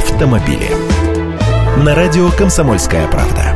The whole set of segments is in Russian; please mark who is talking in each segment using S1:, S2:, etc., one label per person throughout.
S1: автомобили. На радио «Комсомольская правда».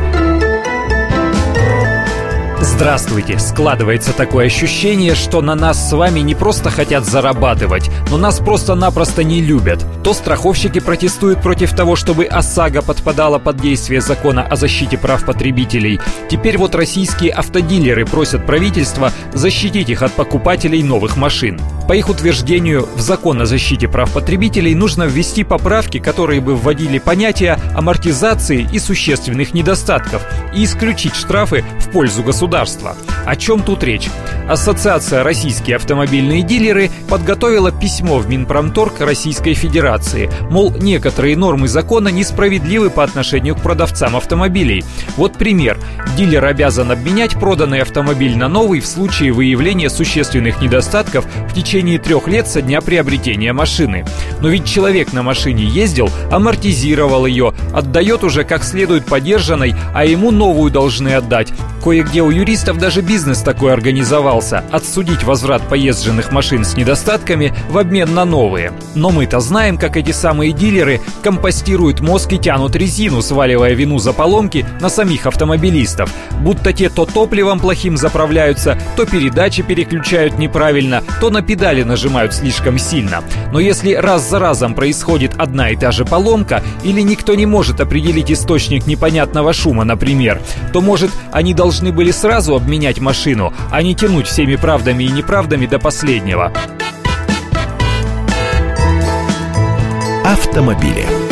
S2: Здравствуйте! Складывается такое ощущение, что на нас с вами не просто хотят зарабатывать, но нас просто-напросто не любят. То страховщики протестуют против того, чтобы ОСАГО подпадала под действие закона о защите прав потребителей. Теперь вот российские автодилеры просят правительство защитить их от покупателей новых машин. По их утверждению, в закон о защите прав потребителей нужно ввести поправки, которые бы вводили понятия амортизации и существенных недостатков и исключить штрафы в пользу государства. О чем тут речь? Ассоциация «Российские автомобильные дилеры» подготовила письмо в Минпромторг Российской Федерации. Мол, некоторые нормы закона несправедливы по отношению к продавцам автомобилей. Вот пример. Дилер обязан обменять проданный автомобиль на новый в случае выявления существенных недостатков в течение трех лет со дня приобретения машины. Но ведь человек на машине ездил, амортизировал ее, отдает уже как следует подержанной, а ему новую должны отдать. Кое-где у юристов даже бизнес такой организовался – отсудить возврат поезженных машин с недостатками в обмен на новые. Но мы-то знаем, как эти самые дилеры компостируют мозг и тянут резину, сваливая вину за поломки на самих автомобилистов. Будто те то топливом плохим заправляются, то передачи переключают неправильно, то на педали нажимают слишком сильно. Но если раз за разом происходит одна и та же поломка, или никто не может определить источник непонятного шума, например, то, может, они должны были сразу обменять машину, а не тянуть всеми правдами и неправдами до последнего.
S1: Автомобили.